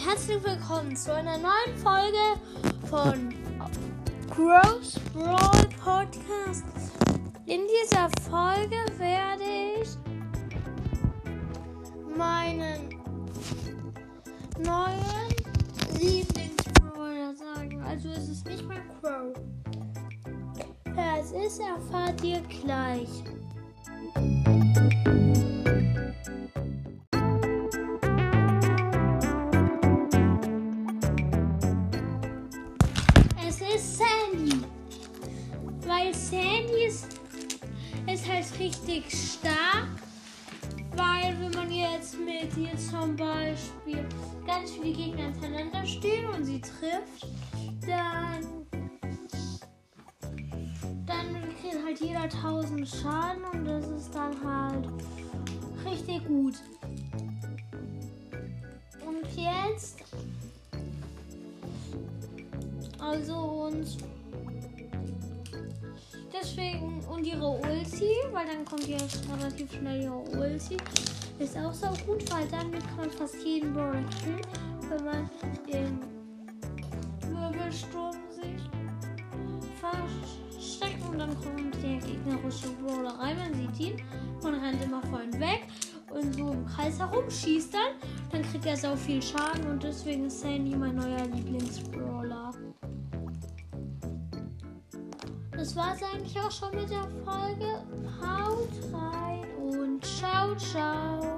herzlich willkommen zu einer neuen Folge von Gross Brawl Podcast. In dieser Folge werde ich meinen neuen Lieblingsbrawler sagen. Also es ist nicht mehr Crow. Wer es ist, erfahrt ihr gleich. Ist Sandy. Weil Sandy ist, ist halt richtig stark. Weil wenn man jetzt mit ihr zum Beispiel ganz viele Gegner hintereinander stehen und sie trifft, dann, dann kriegt halt jeder 1000 Schaden und das ist dann halt richtig gut. Also und deswegen und ihre Ulti, weil dann kommt jetzt relativ schnell ihre Ulti, ist auch so gut, weil damit kann man fast jeden Brawler killen, wenn man den Wirbelsturm sich versteckt und dann kommt der gegnerische Brawler rein, man sieht ihn, man rennt immer vorhin weg und so im Kreis herum, schießt dann, dann kriegt er so viel Schaden und deswegen ist Sandy mein neuer Lieblingsbrawler. Das war es eigentlich auch schon mit der Folge. Haut rein und ciao, ciao.